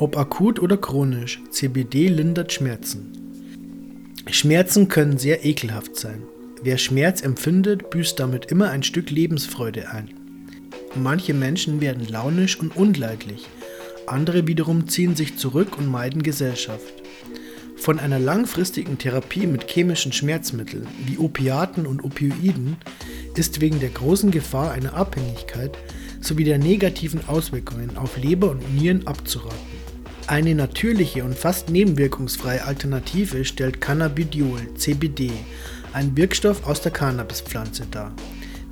Ob akut oder chronisch, CBD lindert Schmerzen. Schmerzen können sehr ekelhaft sein. Wer Schmerz empfindet, büßt damit immer ein Stück Lebensfreude ein. Manche Menschen werden launisch und unleidlich, andere wiederum ziehen sich zurück und meiden Gesellschaft. Von einer langfristigen Therapie mit chemischen Schmerzmitteln wie Opiaten und Opioiden ist wegen der großen Gefahr einer Abhängigkeit sowie der negativen Auswirkungen auf Leber und Nieren abzuraten. Eine natürliche und fast nebenwirkungsfreie Alternative stellt Cannabidiol, CBD, ein Wirkstoff aus der Cannabispflanze dar.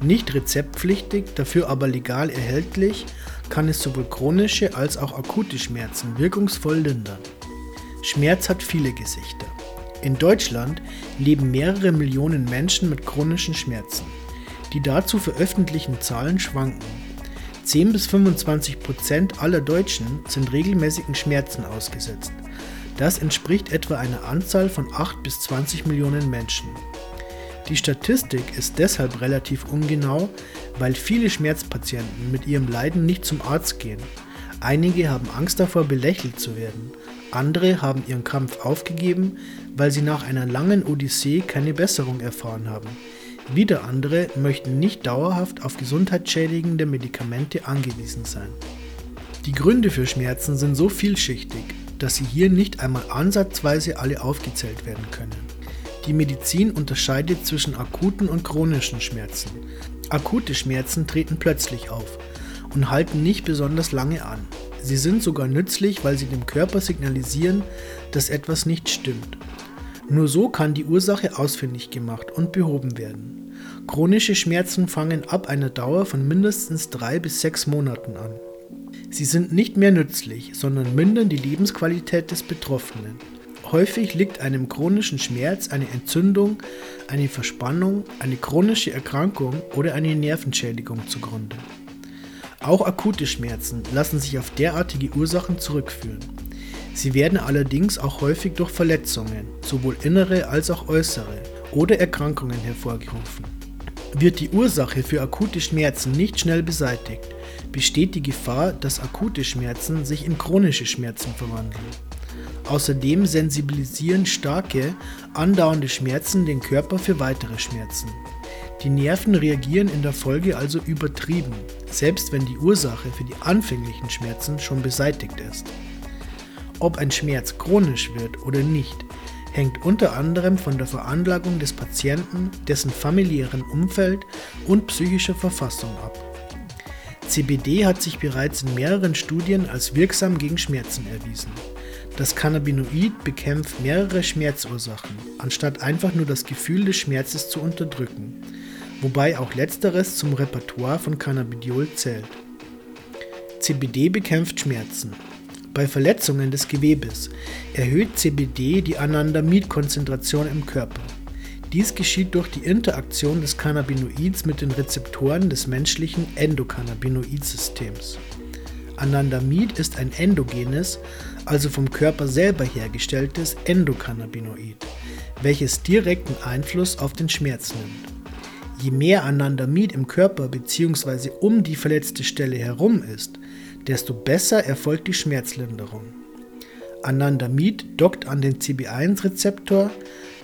Nicht rezeptpflichtig, dafür aber legal erhältlich, kann es sowohl chronische als auch akute Schmerzen wirkungsvoll lindern. Schmerz hat viele Gesichter. In Deutschland leben mehrere Millionen Menschen mit chronischen Schmerzen. Die dazu veröffentlichten Zahlen schwanken. 10 bis 25 Prozent aller Deutschen sind regelmäßigen Schmerzen ausgesetzt. Das entspricht etwa einer Anzahl von 8 bis 20 Millionen Menschen. Die Statistik ist deshalb relativ ungenau, weil viele Schmerzpatienten mit ihrem Leiden nicht zum Arzt gehen. Einige haben Angst davor, belächelt zu werden. Andere haben ihren Kampf aufgegeben, weil sie nach einer langen Odyssee keine Besserung erfahren haben. Wieder andere möchten nicht dauerhaft auf gesundheitsschädigende Medikamente angewiesen sein. Die Gründe für Schmerzen sind so vielschichtig, dass sie hier nicht einmal ansatzweise alle aufgezählt werden können. Die Medizin unterscheidet zwischen akuten und chronischen Schmerzen. Akute Schmerzen treten plötzlich auf und halten nicht besonders lange an. Sie sind sogar nützlich, weil sie dem Körper signalisieren, dass etwas nicht stimmt. Nur so kann die Ursache ausfindig gemacht und behoben werden. Chronische Schmerzen fangen ab einer Dauer von mindestens drei bis sechs Monaten an. Sie sind nicht mehr nützlich, sondern mindern die Lebensqualität des Betroffenen. Häufig liegt einem chronischen Schmerz eine Entzündung, eine Verspannung, eine chronische Erkrankung oder eine Nervenschädigung zugrunde. Auch akute Schmerzen lassen sich auf derartige Ursachen zurückführen. Sie werden allerdings auch häufig durch Verletzungen, sowohl innere als auch äußere, oder Erkrankungen hervorgerufen. Wird die Ursache für akute Schmerzen nicht schnell beseitigt, besteht die Gefahr, dass akute Schmerzen sich in chronische Schmerzen verwandeln. Außerdem sensibilisieren starke, andauernde Schmerzen den Körper für weitere Schmerzen. Die Nerven reagieren in der Folge also übertrieben, selbst wenn die Ursache für die anfänglichen Schmerzen schon beseitigt ist. Ob ein Schmerz chronisch wird oder nicht, hängt unter anderem von der Veranlagung des Patienten, dessen familiären Umfeld und psychischer Verfassung ab. CBD hat sich bereits in mehreren Studien als wirksam gegen Schmerzen erwiesen. Das Cannabinoid bekämpft mehrere Schmerzursachen, anstatt einfach nur das Gefühl des Schmerzes zu unterdrücken, wobei auch letzteres zum Repertoire von Cannabidiol zählt. CBD bekämpft Schmerzen, bei Verletzungen des Gewebes erhöht CBD die Anandamid-Konzentration im Körper. Dies geschieht durch die Interaktion des Cannabinoids mit den Rezeptoren des menschlichen Endokannabinoid-Systems. Anandamid ist ein endogenes, also vom Körper selber hergestelltes Endokannabinoid, welches direkten Einfluss auf den Schmerz nimmt. Je mehr Anandamid im Körper bzw. um die verletzte Stelle herum ist, desto besser erfolgt die Schmerzlinderung. Anandamid dockt an den CB1-Rezeptor,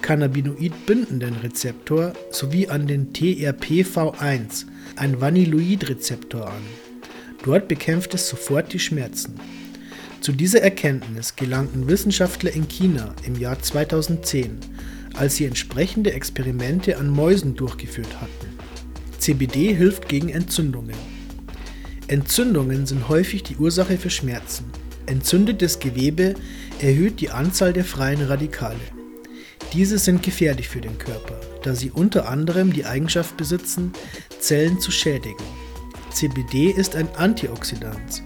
Cannabinoid-bindenden Rezeptor sowie an den TRPV1, ein Vanilloid-Rezeptor an. Dort bekämpft es sofort die Schmerzen. Zu dieser Erkenntnis gelangten Wissenschaftler in China im Jahr 2010, als sie entsprechende Experimente an Mäusen durchgeführt hatten. CBD hilft gegen Entzündungen. Entzündungen sind häufig die Ursache für Schmerzen. Entzündetes Gewebe erhöht die Anzahl der freien Radikale. Diese sind gefährlich für den Körper, da sie unter anderem die Eigenschaft besitzen, Zellen zu schädigen. CBD ist ein Antioxidant.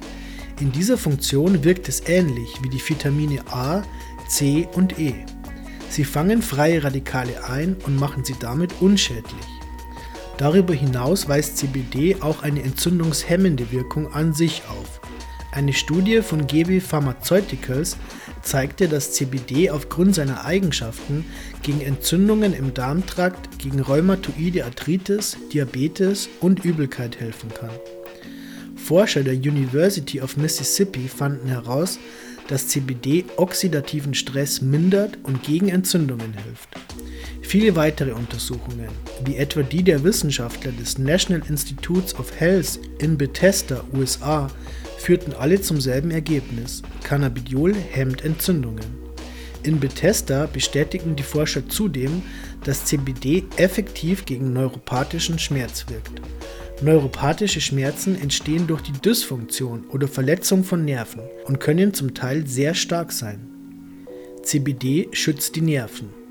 In dieser Funktion wirkt es ähnlich wie die Vitamine A, C und E. Sie fangen freie Radikale ein und machen sie damit unschädlich. Darüber hinaus weist CBD auch eine entzündungshemmende Wirkung an sich auf. Eine Studie von GB Pharmaceuticals zeigte, dass CBD aufgrund seiner Eigenschaften gegen Entzündungen im Darmtrakt, gegen rheumatoide Arthritis, Diabetes und Übelkeit helfen kann. Forscher der University of Mississippi fanden heraus, dass CBD oxidativen Stress mindert und gegen Entzündungen hilft. Viele weitere Untersuchungen, wie etwa die der Wissenschaftler des National Institutes of Health in Bethesda, USA, führten alle zum selben Ergebnis. Cannabidiol hemmt Entzündungen. In Bethesda bestätigten die Forscher zudem, dass CBD effektiv gegen neuropathischen Schmerz wirkt. Neuropathische Schmerzen entstehen durch die Dysfunktion oder Verletzung von Nerven und können zum Teil sehr stark sein. CBD schützt die Nerven.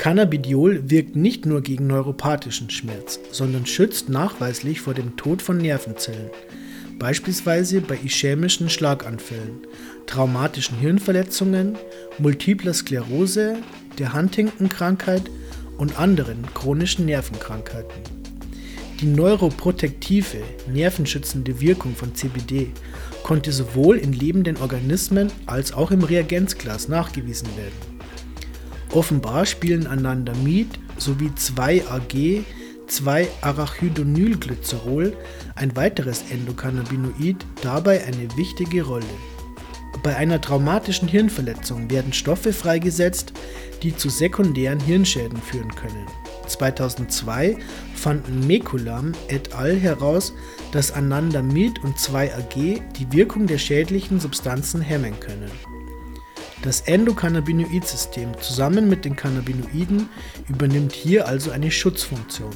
Cannabidiol wirkt nicht nur gegen neuropathischen Schmerz, sondern schützt nachweislich vor dem Tod von Nervenzellen, beispielsweise bei ischämischen Schlaganfällen, traumatischen Hirnverletzungen, multipler Sklerose, der Huntington-Krankheit und anderen chronischen Nervenkrankheiten. Die neuroprotektive, nervenschützende Wirkung von CBD konnte sowohl in lebenden Organismen als auch im Reagenzglas nachgewiesen werden. Offenbar spielen Anandamid sowie 2-AG 2-Arachidonylglycerol, ein weiteres Endokannabinoid, dabei eine wichtige Rolle. Bei einer traumatischen Hirnverletzung werden Stoffe freigesetzt, die zu sekundären Hirnschäden führen können. 2002 fanden Mekulam et al. heraus, dass Anandamid und 2-AG die Wirkung der schädlichen Substanzen hemmen können. Das Endokannabinoid-System zusammen mit den Cannabinoiden übernimmt hier also eine Schutzfunktion.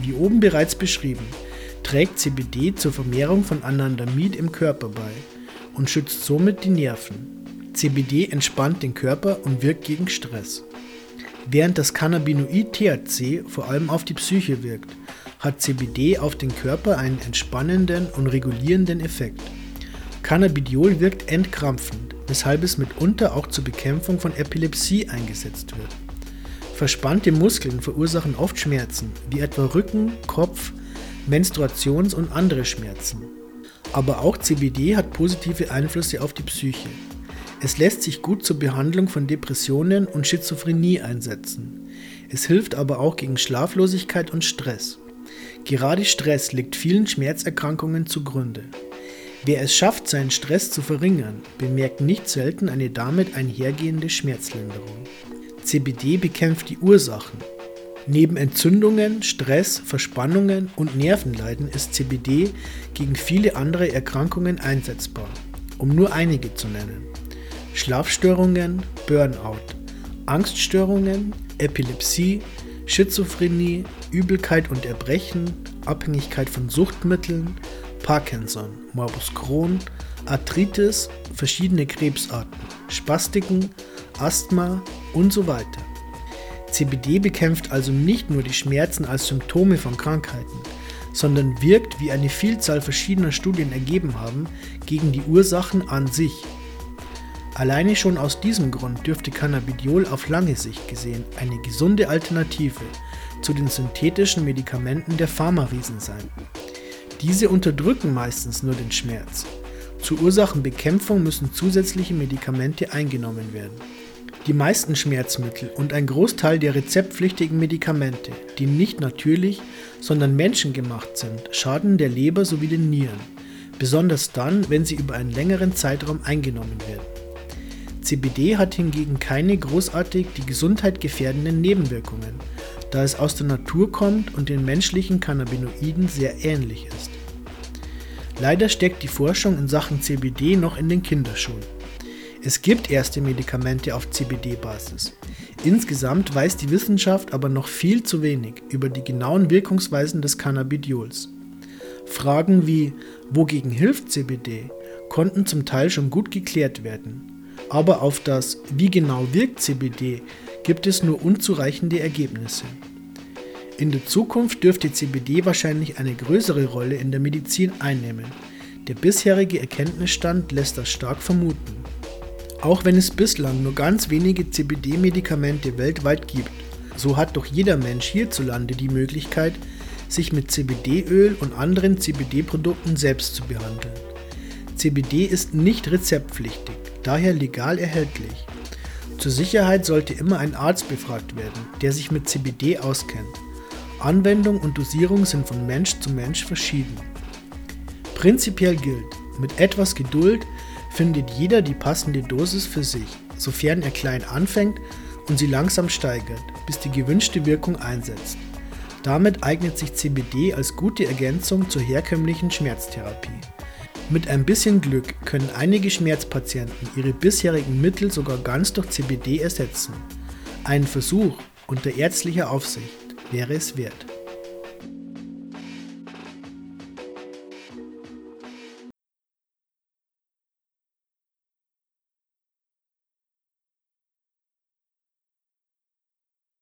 Wie oben bereits beschrieben, trägt CBD zur Vermehrung von Anandamid im Körper bei und schützt somit die Nerven. CBD entspannt den Körper und wirkt gegen Stress. Während das Cannabinoid THC vor allem auf die Psyche wirkt, hat CBD auf den Körper einen entspannenden und regulierenden Effekt. Cannabidiol wirkt entkrampfend, weshalb es mitunter auch zur Bekämpfung von Epilepsie eingesetzt wird. Verspannte Muskeln verursachen oft Schmerzen, wie etwa Rücken, Kopf, Menstruations- und andere Schmerzen. Aber auch CBD hat positive Einflüsse auf die Psyche. Es lässt sich gut zur Behandlung von Depressionen und Schizophrenie einsetzen. Es hilft aber auch gegen Schlaflosigkeit und Stress. Gerade Stress liegt vielen Schmerzerkrankungen zugrunde. Wer es schafft, seinen Stress zu verringern, bemerkt nicht selten eine damit einhergehende Schmerzlinderung. CBD bekämpft die Ursachen, Neben Entzündungen, Stress, Verspannungen und Nervenleiden ist CBD gegen viele andere Erkrankungen einsetzbar, um nur einige zu nennen. Schlafstörungen, Burnout, Angststörungen, Epilepsie, Schizophrenie, Übelkeit und Erbrechen, Abhängigkeit von Suchtmitteln, Parkinson, Morbus Crohn, Arthritis, verschiedene Krebsarten, Spastiken, Asthma und so weiter. CBD bekämpft also nicht nur die Schmerzen als Symptome von Krankheiten, sondern wirkt, wie eine Vielzahl verschiedener Studien ergeben haben, gegen die Ursachen an sich. Alleine schon aus diesem Grund dürfte Cannabidiol auf lange Sicht gesehen eine gesunde Alternative zu den synthetischen Medikamenten der Pharmariesen sein. Diese unterdrücken meistens nur den Schmerz. Zur Ursachenbekämpfung müssen zusätzliche Medikamente eingenommen werden. Die meisten Schmerzmittel und ein Großteil der rezeptpflichtigen Medikamente, die nicht natürlich, sondern menschengemacht sind, schaden der Leber sowie den Nieren, besonders dann, wenn sie über einen längeren Zeitraum eingenommen werden. CBD hat hingegen keine großartig die Gesundheit gefährdenden Nebenwirkungen, da es aus der Natur kommt und den menschlichen Cannabinoiden sehr ähnlich ist. Leider steckt die Forschung in Sachen CBD noch in den Kinderschuhen. Es gibt erste Medikamente auf CBD-Basis. Insgesamt weiß die Wissenschaft aber noch viel zu wenig über die genauen Wirkungsweisen des Cannabidiols. Fragen wie wogegen hilft CBD konnten zum Teil schon gut geklärt werden. Aber auf das wie genau wirkt CBD gibt es nur unzureichende Ergebnisse. In der Zukunft dürfte CBD wahrscheinlich eine größere Rolle in der Medizin einnehmen. Der bisherige Erkenntnisstand lässt das stark vermuten. Auch wenn es bislang nur ganz wenige CBD-Medikamente weltweit gibt, so hat doch jeder Mensch hierzulande die Möglichkeit, sich mit CBD-Öl und anderen CBD-Produkten selbst zu behandeln. CBD ist nicht rezeptpflichtig, daher legal erhältlich. Zur Sicherheit sollte immer ein Arzt befragt werden, der sich mit CBD auskennt. Anwendung und Dosierung sind von Mensch zu Mensch verschieden. Prinzipiell gilt, mit etwas Geduld findet jeder die passende Dosis für sich, sofern er klein anfängt und sie langsam steigert, bis die gewünschte Wirkung einsetzt. Damit eignet sich CBD als gute Ergänzung zur herkömmlichen Schmerztherapie. Mit ein bisschen Glück können einige Schmerzpatienten ihre bisherigen Mittel sogar ganz durch CBD ersetzen. Ein Versuch unter ärztlicher Aufsicht wäre es wert.